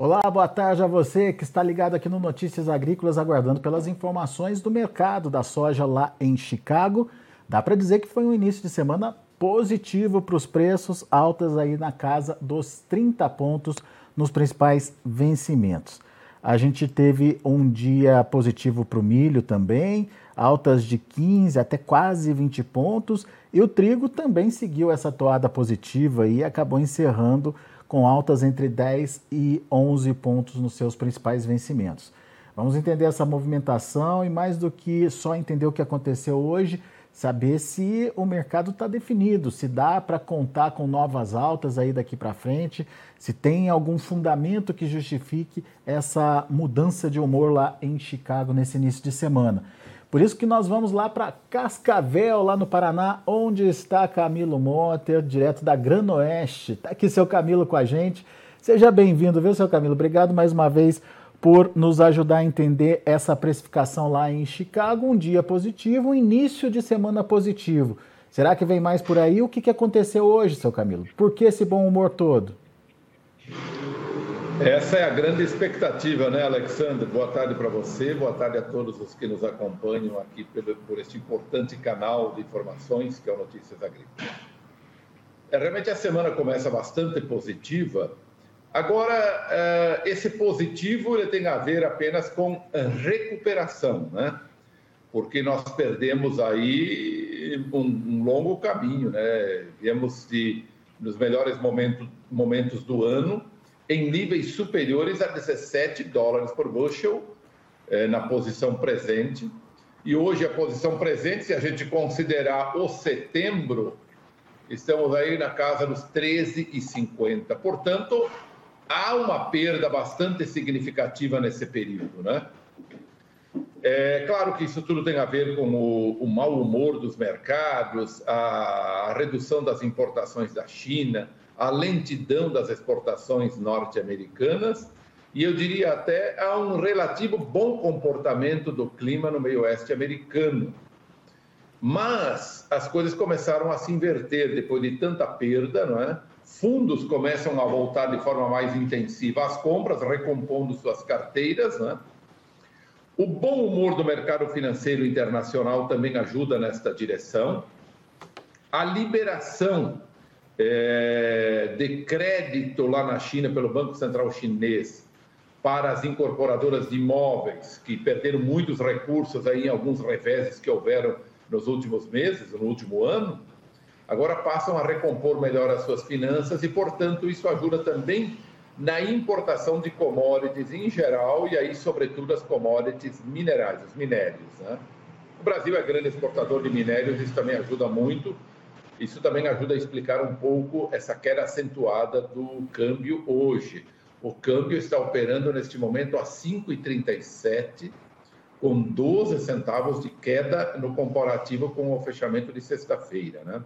Olá, boa tarde a você que está ligado aqui no Notícias Agrícolas, aguardando pelas informações do mercado da soja lá em Chicago. Dá para dizer que foi um início de semana positivo para os preços, altas aí na casa dos 30 pontos nos principais vencimentos. A gente teve um dia positivo para o milho também, altas de 15 até quase 20 pontos, e o trigo também seguiu essa toada positiva e acabou encerrando com altas entre 10 e 11 pontos nos seus principais vencimentos. Vamos entender essa movimentação e, mais do que só entender o que aconteceu hoje, saber se o mercado está definido, se dá para contar com novas altas aí daqui para frente, se tem algum fundamento que justifique essa mudança de humor lá em Chicago nesse início de semana. Por isso que nós vamos lá para Cascavel, lá no Paraná, onde está Camilo Monter, direto da Granoeste. Está aqui seu Camilo com a gente. Seja bem-vindo, viu, seu Camilo? Obrigado mais uma vez por nos ajudar a entender essa precificação lá em Chicago. Um dia positivo, um início de semana positivo. Será que vem mais por aí? O que aconteceu hoje, seu Camilo? Por que esse bom humor todo? Essa é a grande expectativa, né, Alexandre? Boa tarde para você, boa tarde a todos os que nos acompanham aqui por, por este importante canal de informações que é o Notícias Agrícolas. É, realmente a semana começa bastante positiva. Agora, é, esse positivo ele tem a ver apenas com recuperação, né? Porque nós perdemos aí um longo caminho, né? Viemos de, nos melhores momentos, momentos do ano em níveis superiores a 17 dólares por bushel eh, na posição presente. E hoje a posição presente, se a gente considerar o setembro, estamos aí na casa dos 13,50. Portanto, há uma perda bastante significativa nesse período, né? É claro que isso tudo tem a ver com o, o mau humor dos mercados, a, a redução das importações da China, a lentidão das exportações norte-americanas e eu diria até a um relativo bom comportamento do clima no meio oeste americano. Mas as coisas começaram a se inverter depois de tanta perda, não é? Fundos começam a voltar de forma mais intensiva às compras, recompondo suas carteiras, né? O bom humor do mercado financeiro internacional também ajuda nesta direção. A liberação é, de crédito lá na China pelo Banco Central Chinês para as incorporadoras de imóveis que perderam muitos recursos aí em alguns reveses que houveram nos últimos meses, no último ano, agora passam a recompor melhor as suas finanças e, portanto, isso ajuda também na importação de commodities em geral e aí, sobretudo, as commodities minerais, os minérios. Né? O Brasil é grande exportador de minérios, isso também ajuda muito isso também ajuda a explicar um pouco essa queda acentuada do câmbio hoje. O câmbio está operando neste momento a 5,37, com 12 centavos de queda no comparativo com o fechamento de sexta-feira. Né?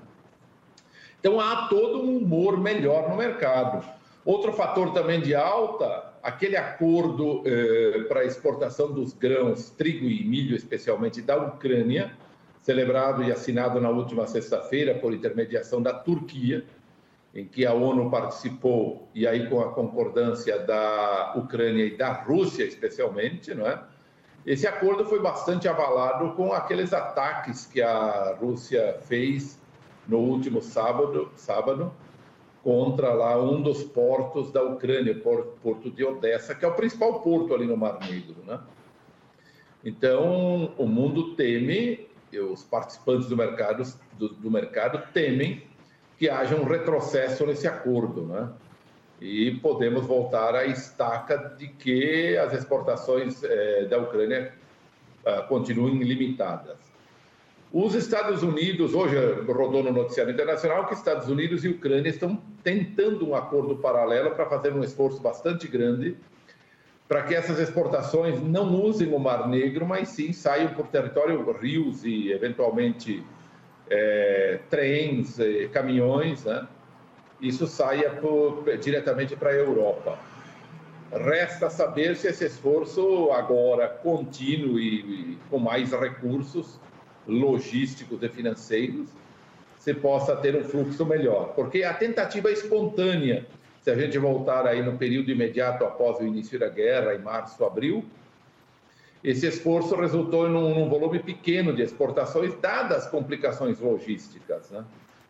Então há todo um humor melhor no mercado. Outro fator também de alta, aquele acordo eh, para exportação dos grãos, trigo e milho, especialmente da Ucrânia, celebrado e assinado na última sexta-feira por intermediação da Turquia, em que a ONU participou e aí com a concordância da Ucrânia e da Rússia especialmente, não é? Esse acordo foi bastante avalado com aqueles ataques que a Rússia fez no último sábado, sábado contra lá um dos portos da Ucrânia, o porto de Odessa, que é o principal porto ali no Mar Negro, né? Então, o mundo teme os participantes do mercado, do, do, mercado temem que haja um retrocesso nesse acordo, né? E podemos voltar à estaca de que as exportações eh, da Ucrânia ah, continuem limitadas. Os Estados Unidos, hoje rodou no noticiário internacional que Estados Unidos e Ucrânia estão tentando um acordo paralelo para fazer um esforço bastante grande para que essas exportações não usem o Mar Negro, mas sim saiam por território rios e, eventualmente, é, trens, é, caminhões, né? isso saia por, diretamente para a Europa. Resta saber se esse esforço agora contínuo e, e com mais recursos logísticos e financeiros, se possa ter um fluxo melhor. Porque a tentativa espontânea Se a gente voltar aí no período imediato após o início da guerra, em março, abril, esse esforço resultou em um, volume pequeno de exportações, dadas as complicações logísticas. Né?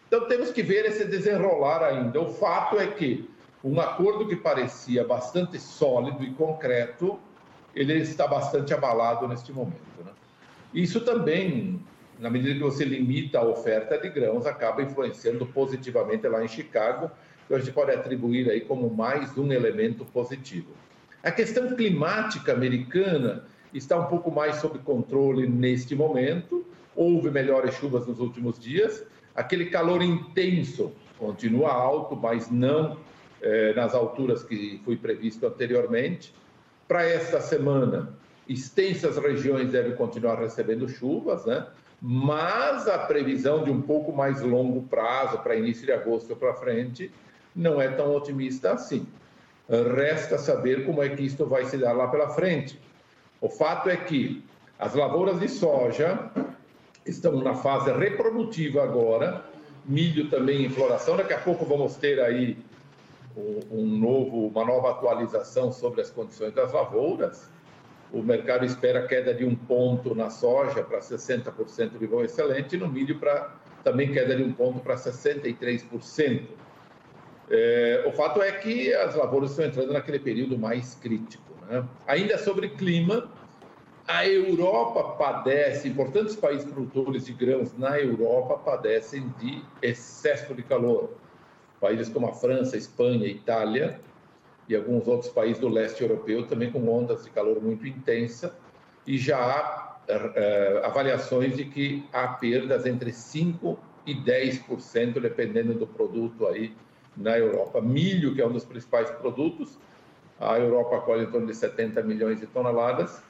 Então, temos que ver esse desenrolar ainda. O fato é que um acordo que parecia bastante sólido e concreto, ele está bastante abalado neste momento. Né? Isso também, na medida que você limita a oferta de grãos, acaba influenciando positivamente lá em Chicago, que a gente pode atribuir aí como mais um elemento positivo. A questão climática americana está um pouco mais sob controle neste momento. Houve melhores chuvas nos últimos dias. Aquele calor intenso continua alto, mas não eh, nas alturas que foi previsto anteriormente. Para esta semana, extensas regiões devem continuar recebendo chuvas, né? mas a previsão de um pouco mais longo prazo, para início de agosto para frente, não é tão otimista assim. Resta saber como é que isto vai se dar lá pela frente. O fato é que as lavouras de soja estão na fase reprodutiva agora, milho também em floração. Daqui a pouco vamos ter aí um novo, uma nova atualização sobre as condições das lavouras. O mercado espera queda de um ponto na soja para 60% de bom excelente, e no milho para também queda de um ponto para 63%. É, o fato é que as lavouras estão entrando naquele período mais crítico. Né? Ainda sobre clima, a Europa padece, importantes países produtores de grãos na Europa padecem de excesso de calor. Países como a França, Espanha, Itália e alguns outros países do leste europeu também com ondas de calor muito intensa e já há é, avaliações de que há perdas entre 5 e 10%, dependendo do produto aí na Europa. Milho, que é um dos principais produtos, a Europa colhe em torno de 70 milhões de toneladas,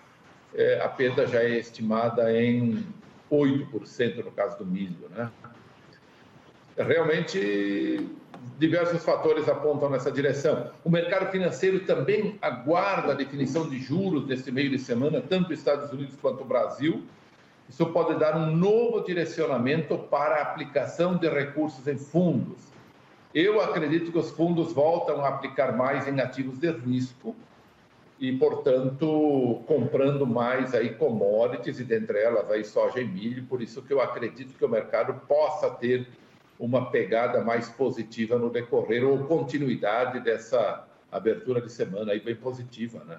é, a perda já é estimada em 8% no caso do milho. Né? Realmente, diversos fatores apontam nessa direção. O mercado financeiro também aguarda a definição de juros neste meio de semana, tanto Estados Unidos quanto o Brasil. Isso pode dar um novo direcionamento para a aplicação de recursos em fundos eu acredito que os fundos voltam a aplicar mais em ativos de risco e, portanto, comprando mais aí commodities e dentre elas aí soja e milho. Por isso que eu acredito que o mercado possa ter uma pegada mais positiva no decorrer ou continuidade dessa abertura de semana aí bem positiva, né?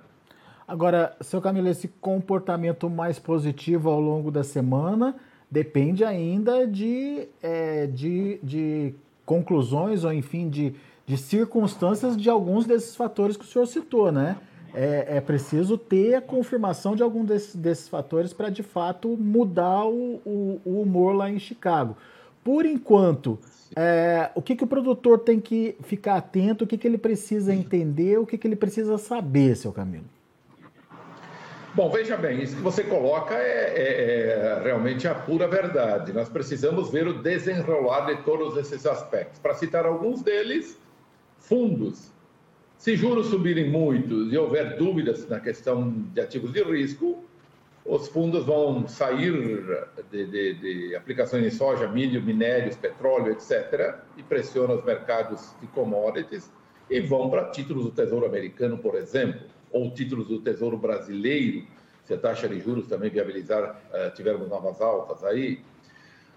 Agora, seu Camilo, esse comportamento mais positivo ao longo da semana depende ainda de, é, de, de conclusões ou, enfim, de, de circunstâncias de alguns desses fatores que o senhor citou, né? É, é preciso ter a confirmação de algum desses, desses fatores para, de fato, mudar o, o, o, humor lá em Chicago. Por enquanto, é, o que, que o produtor tem que ficar atento, o que, que ele precisa entender, o que, que ele precisa saber, seu Camilo? Bom, veja bem, isso que você coloca é, é, é, realmente a pura verdade. Nós precisamos ver o desenrolar de todos esses aspectos. Para citar alguns deles, fundos. Se juros subirem muito e houver dúvidas na questão de ativos de risco, os fundos vão sair de, de, de aplicações em soja, milho, minérios, petróleo, etc., e pressionam os mercados de commodities e vão para títulos do Tesouro Americano, por exemplo ou títulos do Tesouro Brasileiro, se a taxa de juros também viabilizar, eh, tivermos novas altas aí.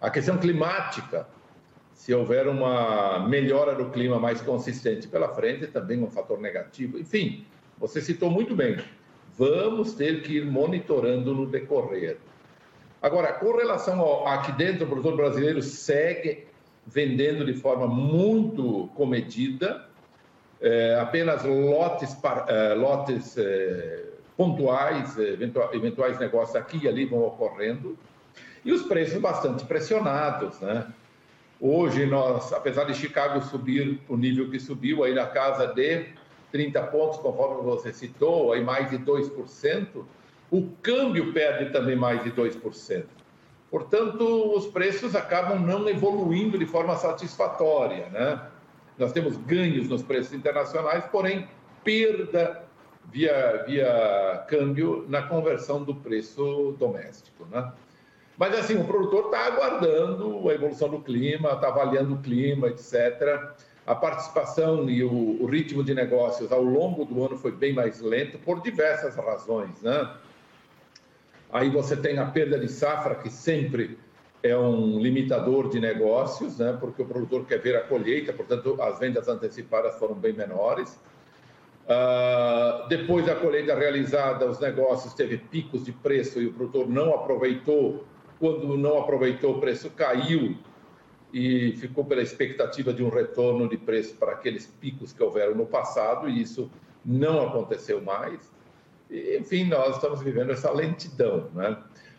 A questão climática, se houver uma melhora do clima mais consistente pela frente, também um fator negativo. Enfim, você citou muito bem. Vamos ter que ir monitorando no decorrer. Agora, com relação ao aqui dentro, o produtor brasileiro segue vendendo de forma muito comedida, é, apenas lotes, é, lotes é, pontuais, eventuais negócios aqui e ali vão ocorrendo, e os preços bastante pressionados, né? Hoje, nós, apesar de Chicago subir o nível que subiu, aí na casa de 30 pontos, conforme você citou, aí mais de 2%, o câmbio perde também mais de 2%. Portanto, os preços acabam não evoluindo de forma satisfatória, né? Nós temos ganhos nos preços internacionais, porém, perda via, via câmbio na conversão do preço doméstico. Né? Mas, assim, o produtor está aguardando a evolução do clima, está avaliando o clima, etc. a participação e o, o, ritmo de negócios ao longo do ano foi bem mais lento por diversas razões, né? Aí você tem a perda de safra, que sempre é um limitador de negócios, né? Porque o produtor quer ver a colheita, portanto, as vendas antecipadas foram bem menores. Uh, depois da colheita realizada, os negócios teve picos de preço e o produtor não aproveitou. Quando não aproveitou, o preço caiu e ficou pela expectativa de um retorno de preço para aqueles picos que houveram no passado, e isso não aconteceu mais. E, enfim, nós estamos vivendo essa lentidão. Né?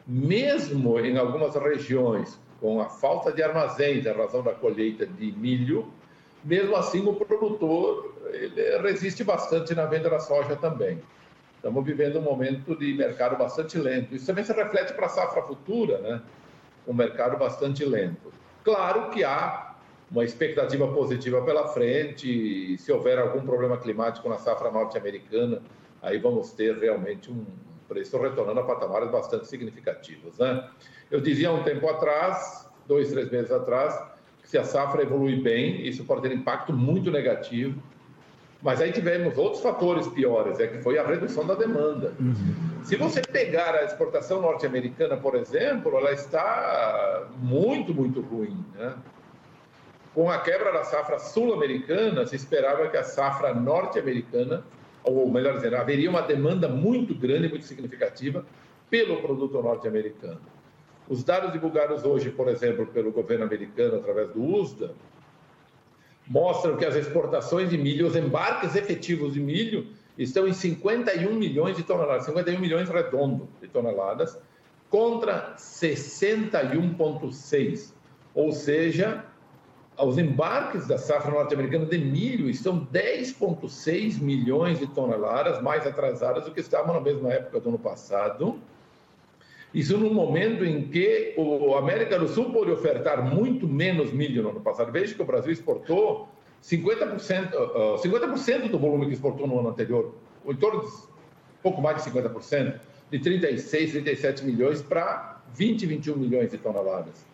Mesmo em algumas regiões, com a falta de armazéns em razão da colheita de milho, mesmo assim o produtor resiste bastante na venda da soja também. Estamos vivendo um momento de mercado bastante lento. Isso também se reflete para a safra futura, né? Um mercado bastante lento. Claro que há uma expectativa positiva pela frente. Se houver algum problema climático na safra norte-americana, aí vamos ter realmente um preço retornando a patamares bastante significativos. Né? Eu dizia um tempo atrás, dois, três meses atrás, que se a safra evolui bem, isso pode ter impacto muito negativo. Mas aí tivemos outros fatores piores, é que foi a redução da demanda. Uhum. Se você pegar a exportação norte-americana, por exemplo, ela está muito, muito ruim. Né? Com a quebra da safra sul-americana, se esperava que a safra norte-americana, ou melhor dizendo, haveria uma demanda muito grande, muito significativa pelo produto norte-americano. Os dados divulgados hoje, por exemplo, pelo governo americano através do USDA, mostram que as exportações de milho, os embarques efetivos de milho, estão em 51 milhões de toneladas, 51 milhões redondo de toneladas, contra 61,6. Ou seja, os embarques da safra norte-americana de milho estão 10,6 milhões de toneladas mais atrasadas do que estavam na mesma época do ano passado. Isso no momento em que o América do Sul pôde ofertar muito menos milho no ano passado. Veja que o Brasil exportou 50%, uh, 50% do volume que exportou no ano anterior, em torno de pouco mais de 50%, de 36, 37 milhões para 20, 21 milhões de toneladas.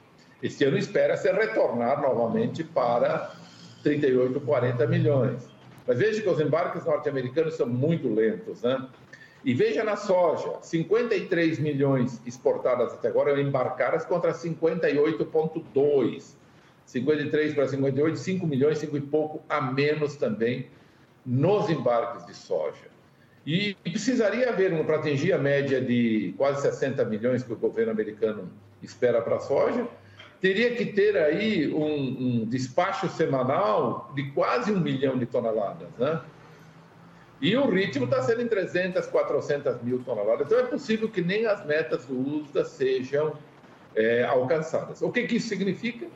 Este ano espera-se retornar novamente para 38, 40 milhões. Mas veja que os embarques norte-americanos são muito lentos, né? E veja na soja, 53 milhões exportadas até agora, embarcadas contra 58,2 53 para 58, 5 milhões, 5 e pouco a menos também nos embarques de soja. E precisaria haver, para atingir a média de quase 60 milhões que o governo americano espera para a soja, teria que ter aí um, um, despacho semanal de quase um milhão de toneladas, né? E o ritmo está sendo em 300, 400 mil toneladas. Então é possível que nem as metas do USDA sejam é, alcançadas. O que, que isso significa?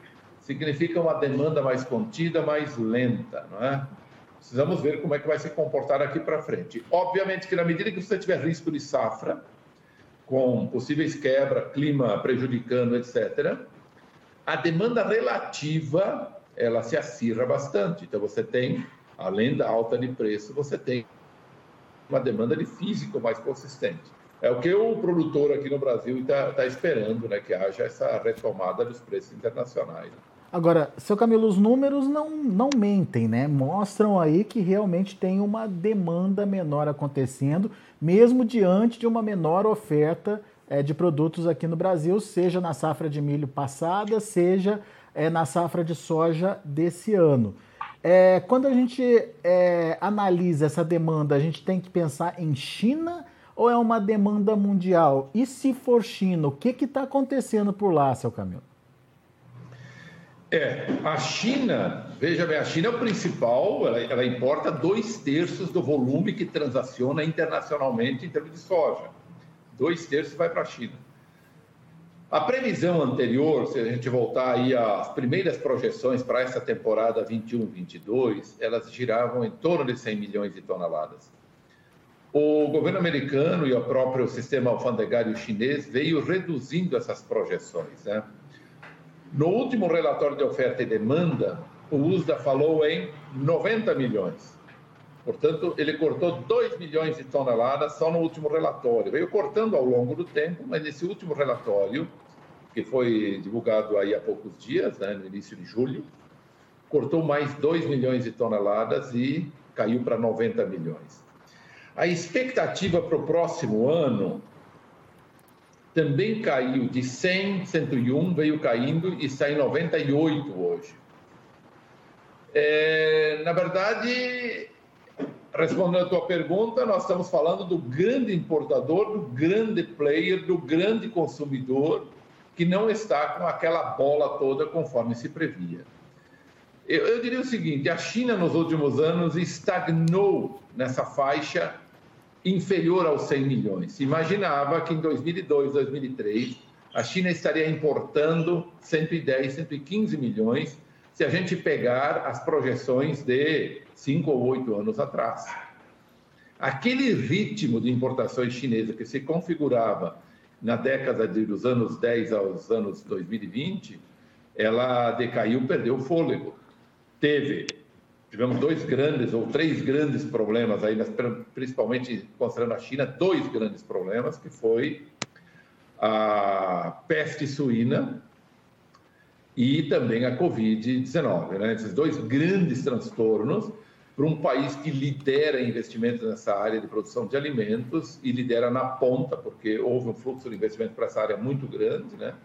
significa uma demanda mais contida, mais lenta, não é? Precisamos ver como é que vai se comportar aqui para frente. Obviamente que na medida que você tiver risco de safra, com possíveis quebras, clima prejudicando, etc., a demanda relativa ela se acirra bastante. Então você tem, além da alta de preço, você tem uma demanda de físico mais consistente. É o que o produtor aqui no Brasil está tá esperando, né, que haja essa retomada dos preços internacionais. Agora, seu Camilo, os números não, não mentem, né? Mostram aí que realmente tem uma demanda menor acontecendo, mesmo diante de uma menor oferta é, de produtos aqui no Brasil, seja na safra de milho passada, seja é, na safra de soja desse ano. É, quando a gente é, analisa essa demanda, a gente tem que pensar em China ou é uma demanda mundial? E se for China, o que está acontecendo por lá, seu Camilo? É, a China, veja bem, a China é o principal, ela, ela, importa dois terços do volume que transaciona internacionalmente em termos de soja. Dois terços vai para a China. A previsão anterior, se a gente voltar aí às primeiras projeções para essa temporada 21-22, elas giravam em torno de 100 milhões de toneladas. O governo americano e o próprio sistema alfandegário chinês veio reduzindo essas projeções, né? No último relatório de oferta e demanda, o USDA falou em 90 milhões. Portanto, ele cortou 2 milhões de toneladas só no último relatório. Veio cortando ao longo do tempo, mas nesse último relatório, que foi divulgado aí há poucos dias, né, no início de julho, cortou mais 2 milhões de toneladas e caiu para 90 milhões. A expectativa para o próximo ano também caiu de 100, 101, veio caindo e está em 98 hoje. É, na verdade, respondendo a tua pergunta, nós estamos falando do grande importador, do grande player, do grande consumidor, que não está com aquela bola toda conforme se previa. Eu, eu diria o seguinte: a China, nos últimos anos, estagnou nessa faixa inferior aos 100 milhões. Se imaginava que em 2002, 2003, a China estaria importando 110, 115 milhões, se a gente pegar as projeções de cinco ou oito anos atrás. Aquele ritmo de importações chinesa que se configurava na década dos anos 10 aos anos 2020, ela decaiu, perdeu fôlego. Teve tivemos dois grandes ou três grandes problemas aí, principalmente considerando a China, dois grandes problemas, que foi a peste suína e também a Covid-19. Né? Esses dois grandes transtornos para um país que lidera investimentos nessa área de produção de alimentos e lidera na ponta, porque houve um fluxo de investimento para essa área muito grande. Né?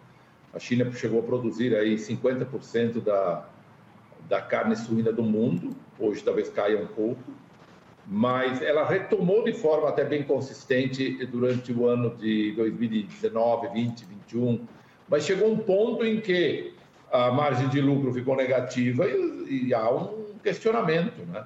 A China chegou a produzir aí 50% da, da carne suína do mundo, hoje talvez caia um pouco, mas ela retomou de forma até bem consistente durante o ano de 2019, 20, 21, mas chegou um ponto em que a margem de lucro ficou negativa e, e há um questionamento, né?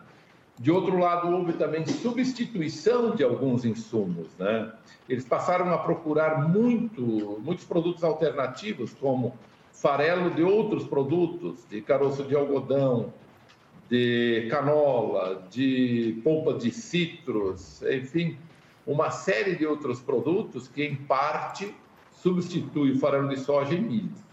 De outro lado, houve também substituição de alguns insumos, né? Eles passaram a procurar muito, muitos produtos alternativos, como farelo de outros produtos, de caroço de algodão, de canola, de polpa de citros, enfim, uma série de outros produtos que, em parte, substitui o farelo de soja e milho.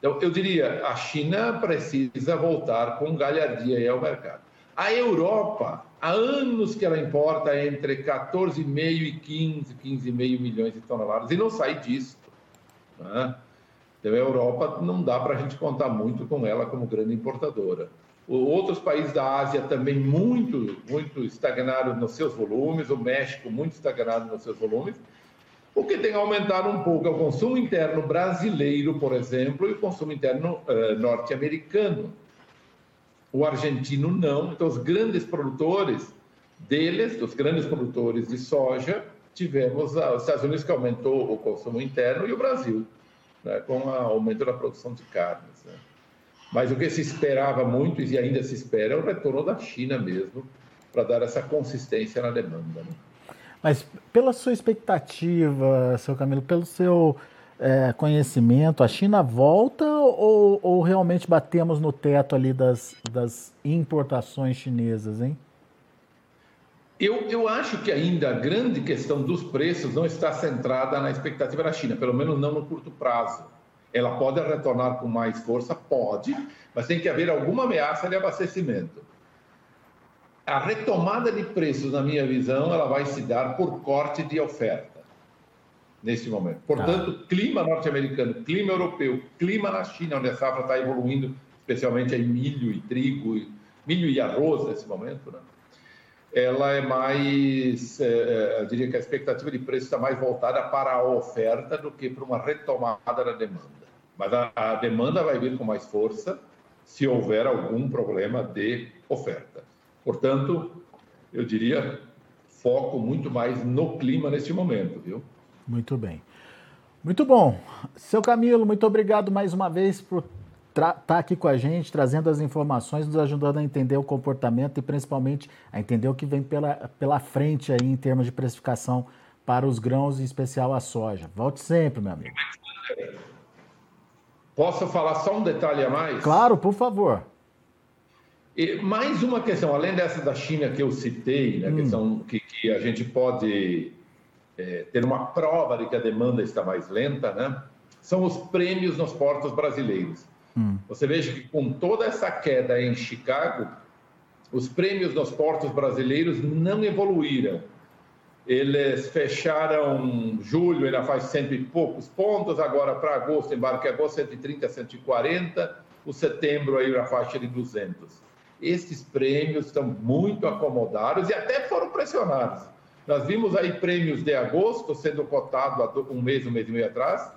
Então, eu diria, a China precisa voltar com galhardia ao mercado. A Europa, há anos que ela importa entre 14,5 e 15, 15,5 milhões de toneladas e não sai disso. Né? Então, a Europa não dá para a gente contar muito com ela como grande importadora. Outros países da Ásia também muito, muito estagnados nos seus volumes, o México muito estagnado nos seus volumes, o que tem aumentado um pouco é o consumo interno brasileiro, por exemplo, e o consumo interno uh, norte-americano. O argentino não. Então, os grandes produtores deles, os grandes produtores de soja, tivemos uh, os Estados Unidos que aumentou o consumo interno e o Brasil né, com o aumento da produção de carnes. Né. Mas o que se esperava muito e ainda se espera é o retorno da China mesmo, para dar essa consistência na demanda. Né. Mas pela sua expectativa, seu Camilo, pelo seu é, conhecimento, a China volta ou, ou, realmente batemos no teto ali das, das importações chinesas, hein? Eu, eu acho que ainda a grande questão dos preços não está centrada na expectativa da China, pelo menos não no curto prazo. Ela pode retornar com mais força? Pode, mas tem que haver alguma ameaça de abastecimento. A retomada de preços, na minha visão, ela vai se dar por corte de oferta nesse momento. Portanto, ah. clima norte-americano, clima europeu, clima na China, onde a safra está evoluindo, especialmente em milho e trigo, milho e arroz nesse momento, né? ela é mais, é, é, eu diria que a expectativa de preço está mais voltada para a oferta do que para uma retomada da demanda. Mas a, a demanda vai vir com mais força se houver algum problema de oferta. Portanto, eu diria foco muito mais no clima neste momento, viu? Muito bem. Muito bom. Seu Camilo, muito obrigado mais uma vez por está aqui com a gente, trazendo as informações, nos ajudando a entender o comportamento e principalmente a entender o que vem pela, pela frente aí em termos de precificação para os grãos, em especial a soja. Volte sempre, meu amigo. Posso falar só um detalhe a mais? Claro, por favor. E mais uma questão, além dessa da China que eu citei, né, hum. questão que, que, a gente pode é, ter uma prova de que a demanda está mais lenta, né? São os prêmios nos portos brasileiros. Hum. Você veja que com toda essa queda em Chicago, os prêmios nos portos brasileiros não evoluíram. Eles fecharam julho, ainda faz cento e poucos pontos, agora para agosto, embarque agosto, 130, 140. o setembro aí na faixa de 200. Esses prêmios estão muito acomodados e até foram pressionados. Nós vimos aí prêmios de agosto sendo cotados há um mês, um mês e meio atrás,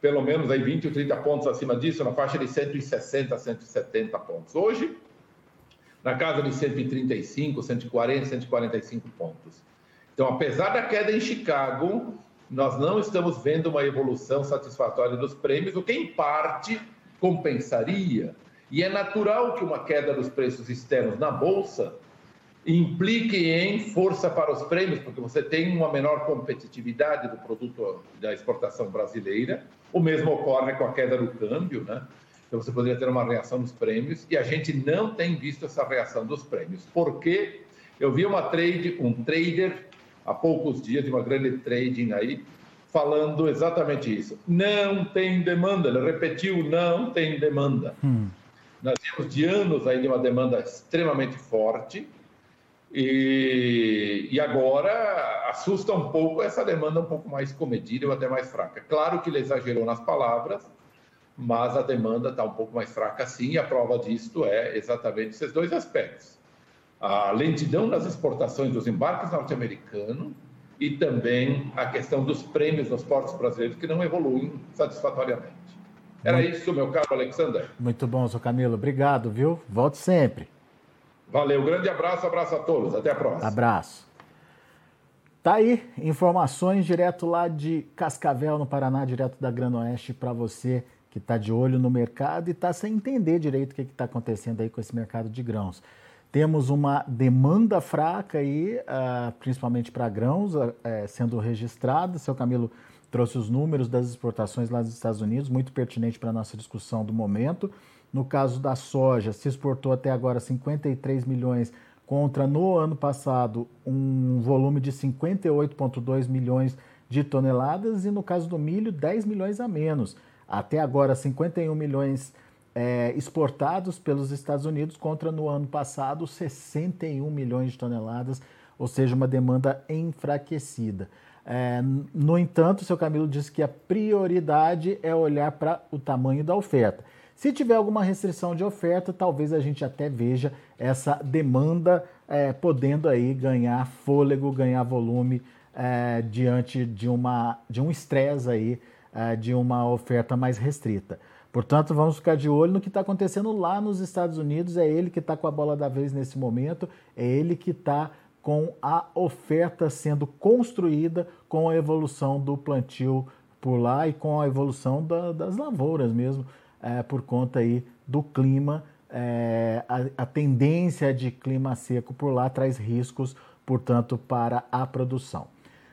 pelo menos aí 20 ou 30 pontos acima disso, na faixa de 160, 170 pontos. Hoje, na casa de 135, 140, 145 pontos. Então, apesar da queda em Chicago, nós não estamos vendo uma evolução satisfatória dos prêmios, o que em parte compensaria. E é natural que uma queda dos preços externos na bolsa implique em força para os prêmios, porque você tem uma menor competitividade do produto da exportação brasileira. O mesmo ocorre com a queda do câmbio, né? Então você poderia ter uma reação dos prêmios e a gente não tem visto essa reação dos prêmios. Porque eu vi uma trade, um trader há poucos dias de uma grande trading aí falando exatamente isso. Não tem demanda. Ele repetiu, não tem demanda. Hum. Nós temos de anos de uma demanda extremamente forte e, e, agora assusta um pouco essa demanda um pouco mais comedida ou até mais fraca. Claro que ele exagerou nas palavras, mas a demanda está um pouco mais fraca sim, e a prova disto é exatamente esses dois aspectos. A lentidão nas exportações dos embarques norte-americanos e também a questão dos prêmios nos portos brasileiros que não evoluem satisfatoriamente. Era Muito... isso, meu caro Alexander. Muito bom, seu Camilo. Obrigado, viu? Volte sempre. Valeu, grande abraço, abraço a todos. Até a próxima. Abraço. Tá aí, informações direto lá de Cascavel, no Paraná, direto da Grana Oeste, para você que está de olho no mercado e está sem entender direito o que está acontecendo aí com esse mercado de grãos. Temos uma demanda fraca aí, uh, principalmente para grãos, uh, sendo registrada. Seu Camilo trouxe os números das exportações lá dos Estados Unidos, muito pertinente para a nossa discussão do momento. No caso da soja, se exportou até agora 53 milhões contra no ano passado um volume de 58,2 milhões de toneladas e no caso do milho 10 milhões a menos. Até agora 51 milhões é, exportados pelos Estados Unidos contra no ano passado 61 milhões de toneladas, ou seja, uma demanda enfraquecida. É, no entanto, o seu Camilo disse que a prioridade é olhar para o tamanho da oferta. Se tiver alguma restrição de oferta, talvez a gente até veja essa demanda é, podendo aí ganhar fôlego, ganhar volume é, diante de, uma, de um estresse aí, é, de uma oferta mais restrita. Portanto, vamos ficar de olho no que está acontecendo lá nos Estados Unidos. É ele que está com a bola da vez nesse momento, é ele que está com a oferta sendo construída com a evolução do plantio por lá e com a evolução da, das lavouras mesmo é, por conta aí do clima. É, a, a tendência de clima seco por lá traz riscos, portanto, para a produção.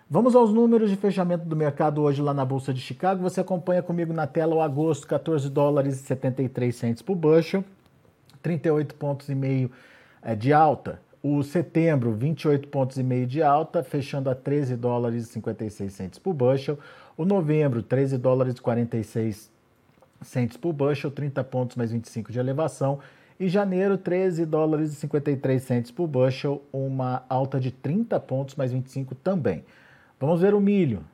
Vamos aos números de fechamento do mercado hoje lá na Bolsa de Chicago. Você acompanha comigo na tela o agosto, 14 dólares e 73 centes por bushel, 38 pontos e meio é, de alta. O setembro, 28 pontos e meio de alta, fechando a 13 dólares e 56 centes por bushel. O novembro, 13 dólares e 46 centes por bushel, 30 pontos mais 25 de elevação. E janeiro, 13 dólares e 53 centes por bushel, uma alta de 30 pontos mais 25 também. Vamos ver o milho.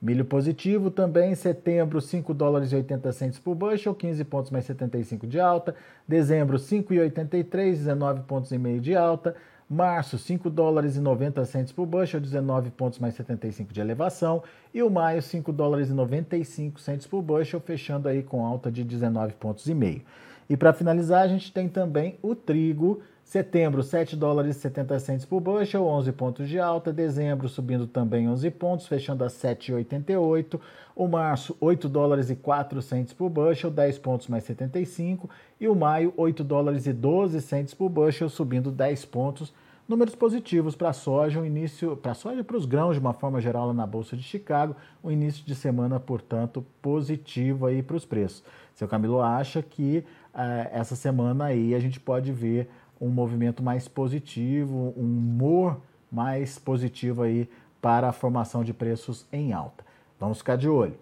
Milho positivo também, setembro, 5 dólares e 80 centes por bushel, 15 pontos mais 75 de alta. Dezembro, 5,83, 19 pontos e meio de alta. Março, 5 dólares e 90 centes por bushel, 19 pontos mais 75 de elevação. E o maio, 5 dólares e 95 centes por bushel, fechando aí com alta de 19 pontos e meio. E para finalizar, a gente tem também o trigo. Setembro, 7 dólares e 70 centes por bushel, 11 pontos de alta. Dezembro, subindo também 11 pontos, fechando a 7,88. O março, 8 dólares e 4 centes por bushel, 10 pontos mais 75. E o maio, 8 dólares e 12 centes por bushel, subindo 10 pontos. Números positivos para a soja, o início para a soja e para os grãos de uma forma geral lá na bolsa de Chicago, o início de semana, portanto, positivo aí para os preços. Seu Camilo acha que uh, essa semana aí a gente pode ver um movimento mais positivo, um humor mais positivo aí para a formação de preços em alta. Vamos ficar de olho.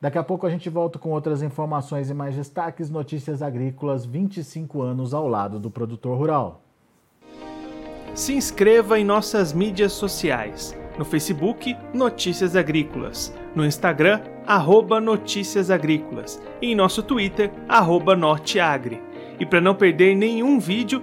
Daqui a pouco a gente volta com outras informações e mais destaques, notícias agrícolas 25 anos ao lado do produtor rural. Se inscreva em nossas mídias sociais no Facebook Notícias Agrícolas, no Instagram arroba Notícias Agrícolas e em nosso Twitter arroba Norteagri. E para não perder nenhum vídeo,